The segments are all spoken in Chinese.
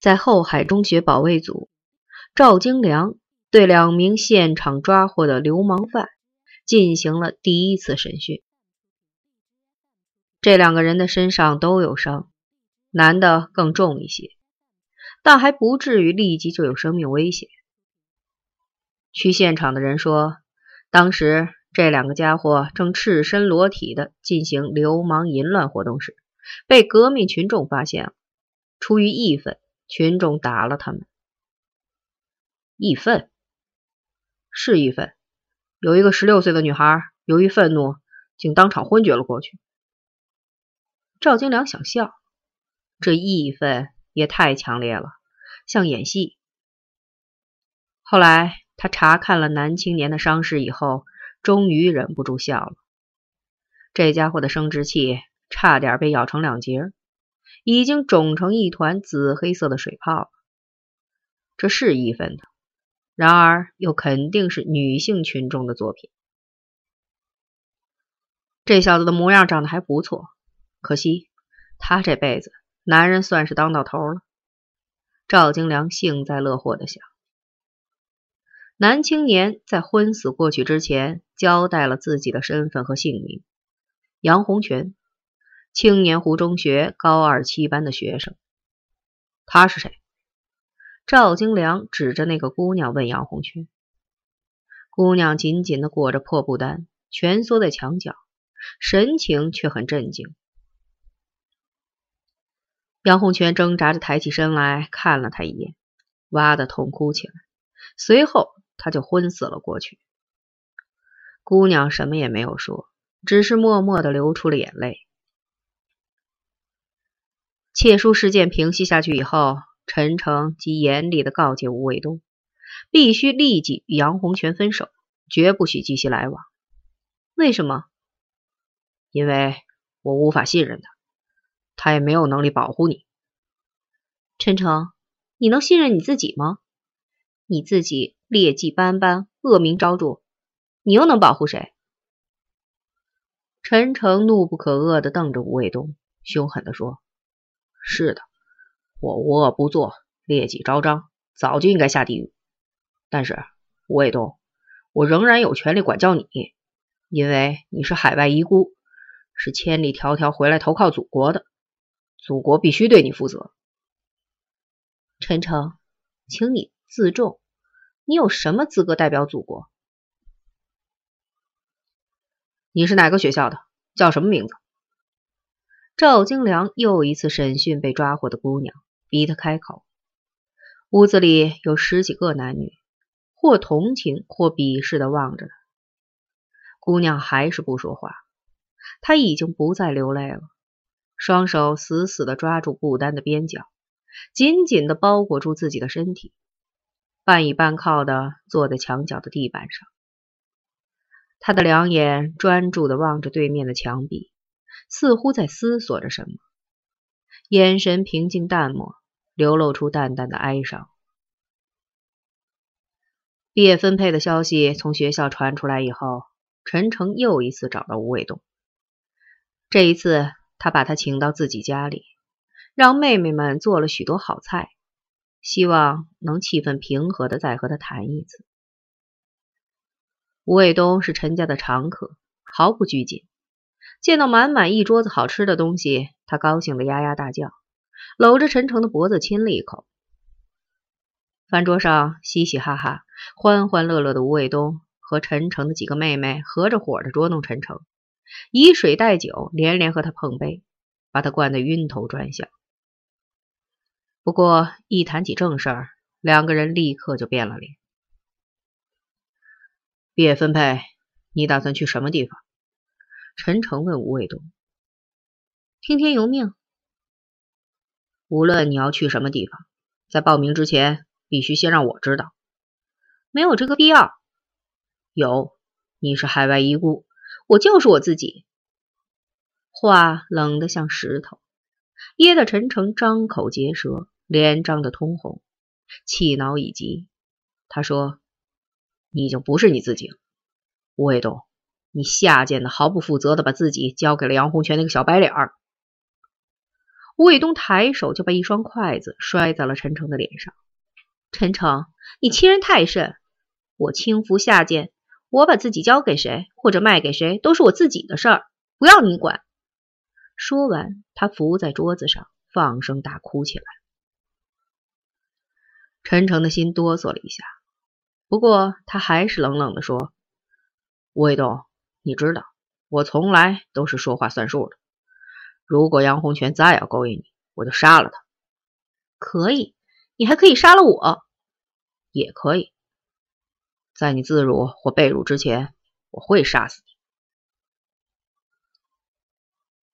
在后海中学保卫组，赵京良对两名现场抓获的流氓犯进行了第一次审讯。这两个人的身上都有伤，男的更重一些，但还不至于立即就有生命危险。去现场的人说，当时这两个家伙正赤身裸体的进行流氓淫乱活动时，被革命群众发现了，出于义愤。群众打了他们，义愤是义愤。有一个十六岁的女孩，由于愤怒，竟当场昏厥了过去。赵金良想笑，这义愤也太强烈了，像演戏。后来他查看了男青年的伤势以后，终于忍不住笑了。这家伙的生殖器差点被咬成两截。已经肿成一团紫黑色的水泡了，这是一分的，然而又肯定是女性群众的作品。这小子的模样长得还不错，可惜他这辈子男人算是当到头了。赵京良幸灾乐祸的想。男青年在昏死过去之前，交代了自己的身份和姓名：杨洪全。青年湖中学高二七班的学生，他是谁？赵京良指着那个姑娘问杨红群。姑娘紧紧的裹着破布单，蜷缩在墙角，神情却很镇静。杨红泉挣扎着抬起身来看了他一眼，哇的痛哭起来，随后他就昏死了过去。姑娘什么也没有说，只是默默的流出了眼泪。窃书事件平息下去以后，陈诚即严厉的告诫吴卫东，必须立即与杨洪全分手，绝不许继续来往。为什么？因为我无法信任他，他也没有能力保护你。陈诚，你能信任你自己吗？你自己劣迹斑斑，恶名昭著，你又能保护谁？陈诚怒不可遏的瞪着吴卫东，凶狠的说。是的，我无恶不作，劣迹昭彰，早就应该下地狱。但是吴卫东，我仍然有权利管教你，因为你是海外遗孤，是千里迢迢回来投靠祖国的，祖国必须对你负责。陈诚，请你自重，你有什么资格代表祖国？你是哪个学校的？叫什么名字？赵京良又一次审讯被抓获的姑娘，逼她开口。屋子里有十几个男女，或同情或鄙视的望着她。姑娘还是不说话。她已经不再流泪了，双手死死的抓住布单的边角，紧紧的包裹住自己的身体，半倚半靠的坐在墙角的地板上。她的两眼专注的望着对面的墙壁。似乎在思索着什么，眼神平静淡漠，流露出淡淡的哀伤。毕业分配的消息从学校传出来以后，陈诚又一次找到吴卫东。这一次，他把他请到自己家里，让妹妹们做了许多好菜，希望能气氛平和的再和他谈一次。吴卫东是陈家的常客，毫不拘谨。见到满满一桌子好吃的东西，他高兴的呀呀大叫，搂着陈诚的脖子亲了一口。饭桌上嘻嘻哈哈、欢欢乐乐的吴卫东和陈诚的几个妹妹合着伙的捉弄陈诚，以水代酒，连连和他碰杯，把他灌得晕头转向。不过一谈起正事儿，两个人立刻就变了脸。毕业分配，你打算去什么地方？陈诚问吴卫东：“听天由命。无论你要去什么地方，在报名之前必须先让我知道。没有这个必要。有，你是海外遗孤，我就是我自己。”话冷得像石头，噎得陈诚张口结舌，脸涨得通红，气恼已极。他说：“你已经不是你自己了，吴卫东。”你下贱的，毫不负责的把自己交给了杨洪全那个小白脸儿。吴卫东抬手就把一双筷子摔在了陈诚的脸上。陈诚，你欺人太甚！我轻浮下贱，我把自己交给谁或者卖给谁都是我自己的事儿，不要你管。说完，他伏在桌子上放声大哭起来。陈诚的心哆嗦了一下，不过他还是冷冷地说：“吴卫东，你知道，我从来都是说话算数的。如果杨洪全再要勾引你，我就杀了他。可以，你还可以杀了我，也可以。在你自辱或被辱之前，我会杀死你。”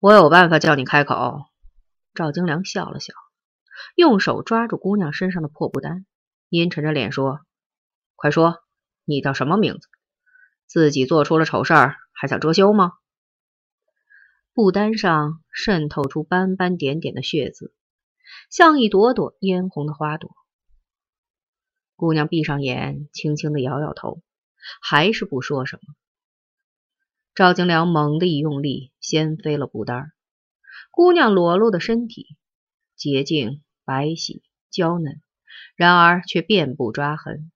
我有办法叫你开口。赵京良笑了笑，用手抓住姑娘身上的破布单，阴沉着脸说：“快说，你叫什么名字？自己做出了丑事儿，还想遮羞吗？”布单上渗透出斑斑点点的血渍，像一朵朵嫣红的花朵。姑娘闭上眼，轻轻的摇摇头，还是不说什么。赵京良猛地一用力，掀飞了布单姑娘裸露的身体洁净、白皙、娇嫩，然而却遍布抓痕，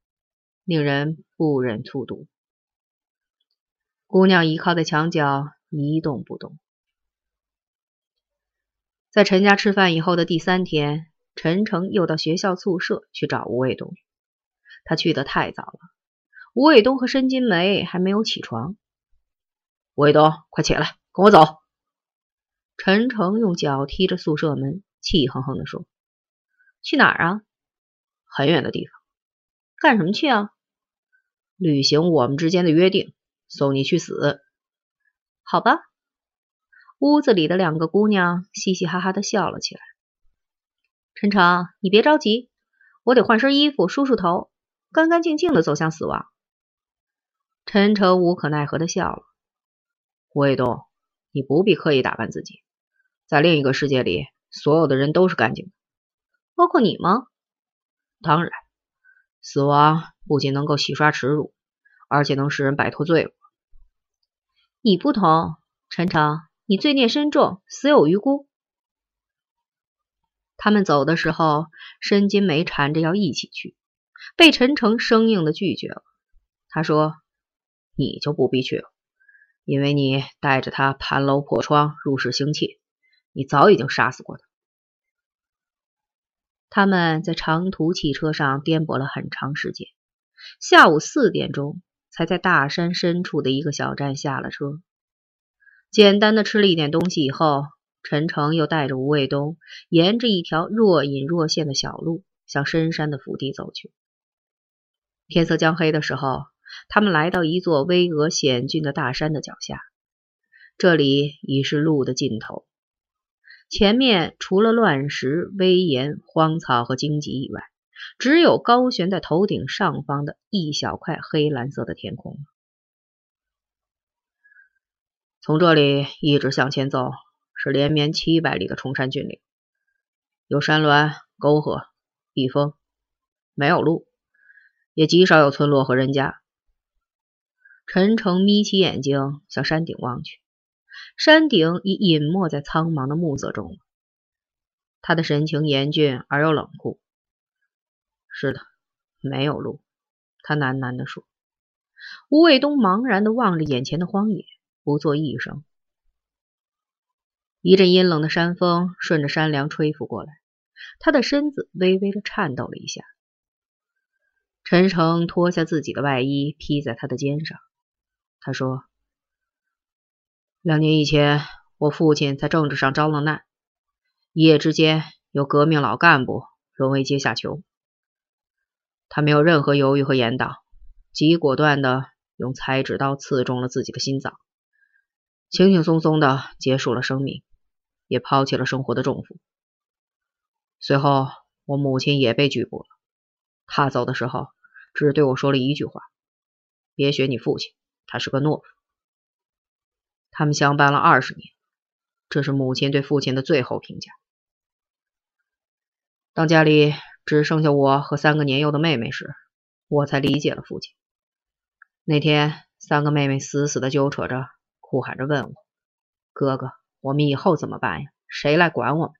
令人不忍卒睹。姑娘倚靠在墙角，一动不动。在陈家吃饭以后的第三天，陈诚又到学校宿舍去找吴卫东。他去的太早了，吴卫东和申金梅还没有起床。吴卫东，快起来，跟我走！陈诚用脚踢着宿舍门，气哼哼地说：“去哪儿啊？很远的地方。干什么去啊？履行我们之间的约定，送你去死。好吧。”屋子里的两个姑娘嘻嘻哈哈的笑了起来。陈诚，你别着急，我得换身衣服，梳梳头，干干净净的走向死亡。陈诚无可奈何的笑了。吴卫东，你不必刻意打扮自己，在另一个世界里，所有的人都是干净的，包括你吗？当然，死亡不仅能够洗刷耻辱，而且能使人摆脱罪恶。你不同，陈诚，你罪孽深重，死有余辜。他们走的时候，申金梅缠着要一起去，被陈诚生硬的拒绝了。他说：“你就不必去了。”因为你带着他攀楼破窗入室行窃，你早已经杀死过他。他们在长途汽车上颠簸了很长时间，下午四点钟才在大山深处的一个小站下了车。简单的吃了一点东西以后，陈诚又带着吴卫东沿着一条若隐若现的小路向深山的腹地走去。天色将黑的时候。他们来到一座巍峨险峻的大山的脚下，这里已是路的尽头。前面除了乱石、危岩、荒草和荆棘以外，只有高悬在头顶上方的一小块黑蓝色的天空。从这里一直向前走，是连绵七百里的崇山峻岭，有山峦、沟壑、避风，没有路，也极少有村落和人家。陈诚眯起眼睛向山顶望去，山顶已隐没在苍茫的暮色中了。他的神情严峻而又冷酷。是的，没有路。他喃喃地说。吴卫东茫然地望着眼前的荒野，不作一声。一阵阴冷的山风顺着山梁吹拂过来，他的身子微微地颤抖了一下。陈诚脱下自己的外衣披在他的肩上。他说：“两年以前，我父亲在政治上遭了难，一夜之间有革命老干部沦为阶下囚。他没有任何犹豫和延宕，极果断的用裁纸刀刺中了自己的心脏，轻轻松松的结束了生命，也抛弃了生活的重负。随后，我母亲也被拘捕了。他走的时候，只对我说了一句话：别学你父亲。”他是个懦夫。他们相伴了二十年，这是母亲对父亲的最后评价。当家里只剩下我和三个年幼的妹妹时，我才理解了父亲。那天，三个妹妹死死的揪扯着，哭喊着问我：“哥哥，我们以后怎么办呀？谁来管我们？”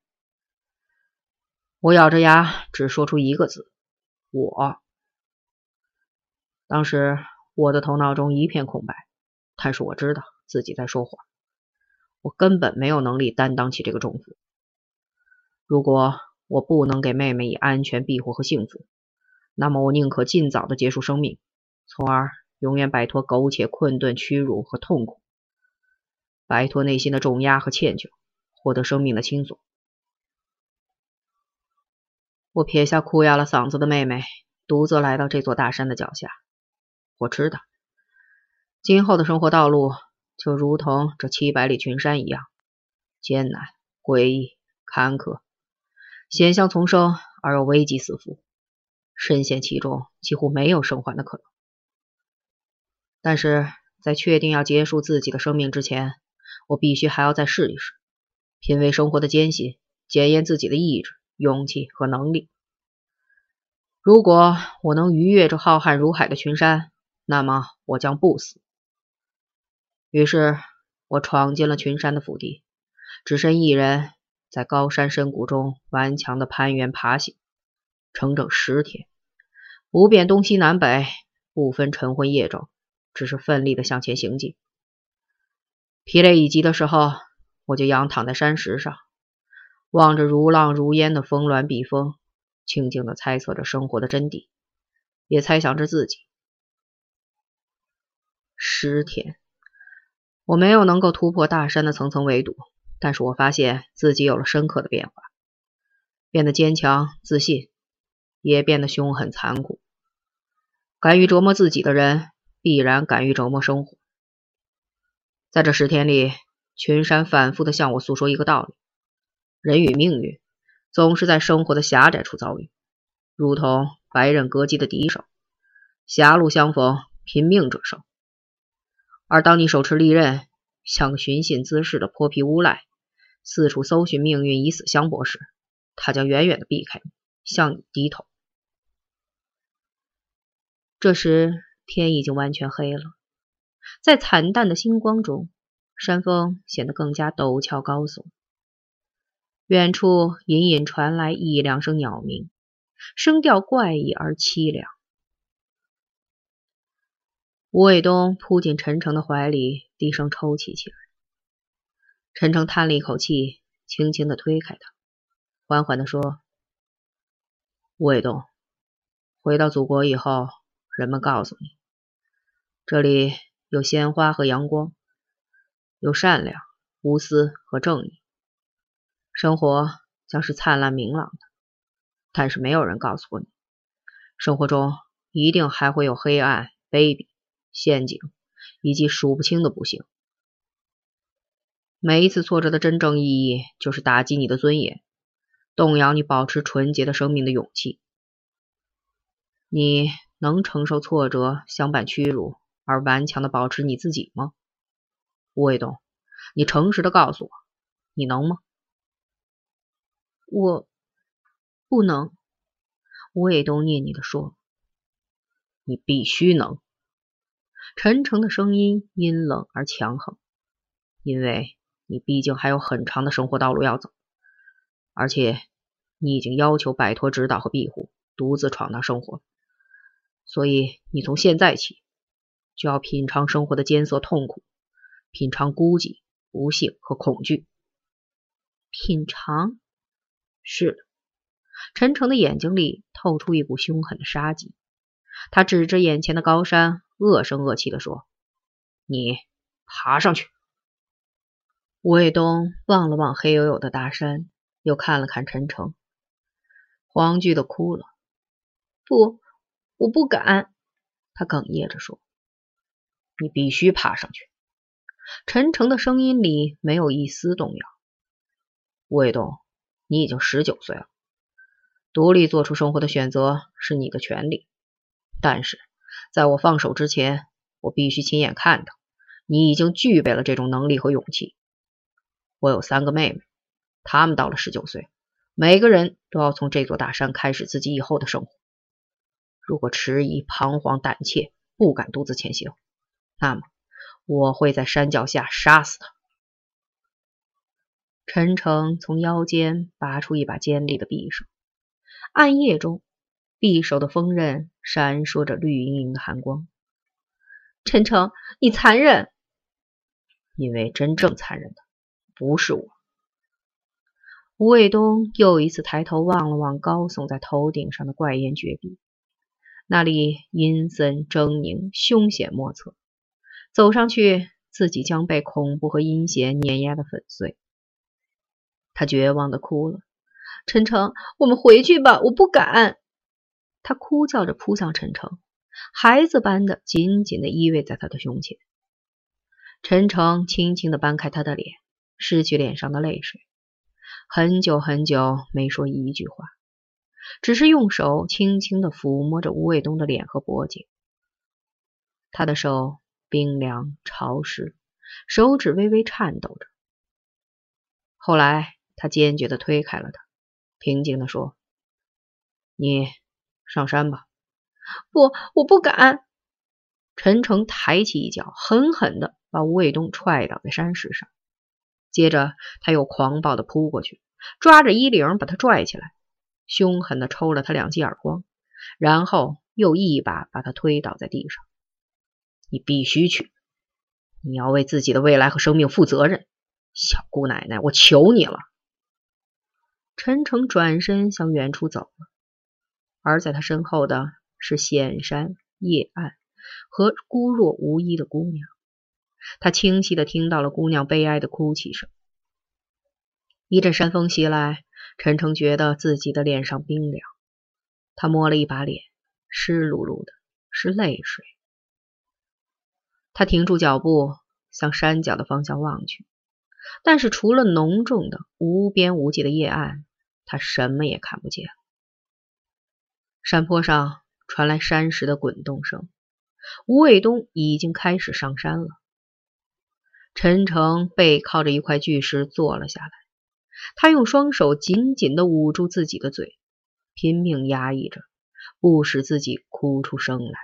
我咬着牙，只说出一个字：“我。”当时我的头脑中一片空白，但是我知道自己在说谎，我根本没有能力担当起这个重负。如果我不能给妹妹以安全庇护和幸福，那么我宁可尽早的结束生命，从而永远摆脱苟且、困顿、屈辱和痛苦，摆脱内心的重压和歉疚，获得生命的轻松。我撇下哭哑了嗓子的妹妹，独自来到这座大山的脚下。我知道，今后的生活道路就如同这七百里群山一样艰难、诡异、坎坷，险象丛生而又危机四伏。深陷其中，几乎没有生还的可能。但是在确定要结束自己的生命之前，我必须还要再试一试，品味生活的艰辛，检验自己的意志、勇气和能力。如果我能逾越这浩瀚如海的群山，那么我将不死。于是，我闯进了群山的腹地，只身一人在高山深谷中顽强的攀援爬行，整整十天。不辨东西南北，不分晨昏夜昼，只是奋力的向前行进。疲累已极的时候，我就仰躺在山石上，望着如浪如烟的峰峦碧峰，静静的猜测着生活的真谛，也猜想着自己。十天，我没有能够突破大山的层层围堵，但是我发现自己有了深刻的变化，变得坚强自信。也变得凶狠残酷。敢于折磨自己的人，必然敢于折磨生活。在这十天里，群山反复的向我诉说一个道理：人与命运总是在生活的狭窄处遭遇，如同白刃割鸡的敌手，狭路相逢，拼命者胜。而当你手持利刃，像个寻衅滋事的泼皮无赖，四处搜寻命运以死相搏时，他将远远的避开你，向你低头。这时天已经完全黑了，在惨淡的星光中，山峰显得更加陡峭高耸。远处隐隐传来一两声鸟鸣，声调怪异而凄凉。吴伟东扑进陈诚的怀里，低声抽泣起来。陈诚叹了一口气，轻轻的推开他，缓缓的说：“吴伟东，回到祖国以后。”人们告诉你，这里有鲜花和阳光，有善良、无私和正义，生活将是灿烂明朗的。但是没有人告诉过你，生活中一定还会有黑暗、卑鄙、陷阱以及数不清的不幸。每一次挫折的真正意义，就是打击你的尊严，动摇你保持纯洁的生命的勇气。你。能承受挫折，相伴屈辱，而顽强的保持你自己吗？吴卫东，你诚实的告诉我，你能吗？我不能。吴卫东念你的说：“你必须能。”陈诚的声音阴冷而强横，因为你毕竟还有很长的生活道路要走，而且你已经要求摆脱指导和庇护，独自闯荡生活。所以，你从现在起就要品尝生活的艰涩痛苦，品尝孤寂、不幸和恐惧。品尝？是的。陈诚的眼睛里透出一股凶狠的杀机，他指着眼前的高山，恶声恶气地说：“你爬上去。”吴卫东望了望黑黝黝的大山，又看了看陈诚，黄惧的哭了：“不。”我不敢，他哽咽着说：“你必须爬上去。”陈诚的声音里没有一丝动摇。吴卫东，你已经十九岁了，独立做出生活的选择是你的权利。但是，在我放手之前，我必须亲眼看到你已经具备了这种能力和勇气。我有三个妹妹，她们到了十九岁，每个人都要从这座大山开始自己以后的生活。如果迟疑、彷徨、胆怯，不敢独自前行，那么我会在山脚下杀死他。陈诚从腰间拔出一把尖利的匕首，暗夜中，匕首的锋刃闪烁着绿莹莹的寒光。陈诚，你残忍！因为真正残忍的不是我。吴卫东又一次抬头望了望高耸在头顶上的怪岩绝壁，那里阴森狰狞，凶险莫测。走上去，自己将被恐怖和阴险碾压的粉碎。他绝望的哭了：“陈诚，我们回去吧，我不敢。”他哭叫着扑向陈诚，孩子般的紧紧的依偎在他的胸前。陈诚轻轻的搬开他的脸，拭去脸上的泪水。很久很久没说一句话，只是用手轻轻的抚摸着吴卫东的脸和脖颈。他的手冰凉潮湿，手指微微颤抖着。后来，他坚决的推开了他，平静的说：“你上山吧。”“不，我不敢。”陈诚抬起一脚，狠狠的把吴卫东踹倒在山石上。接着，他又狂暴的扑过去，抓着衣领把他拽起来，凶狠的抽了他两记耳光，然后又一把把他推倒在地上。你必须去，你要为自己的未来和生命负责任，小姑奶奶，我求你了。陈诚转身向远处走了，而在他身后的是险山夜暗和孤弱无依的姑娘。他清晰的听到了姑娘悲哀的哭泣声。一阵山风袭来，陈诚觉得自己的脸上冰凉。他摸了一把脸，湿漉漉的，是泪水。他停住脚步，向山脚的方向望去，但是除了浓重的无边无际的夜暗，他什么也看不见。山坡上传来山石的滚动声，吴卫东已经开始上山了。陈诚背靠着一块巨石坐了下来，他用双手紧紧地捂住自己的嘴，拼命压抑着，不使自己哭出声来。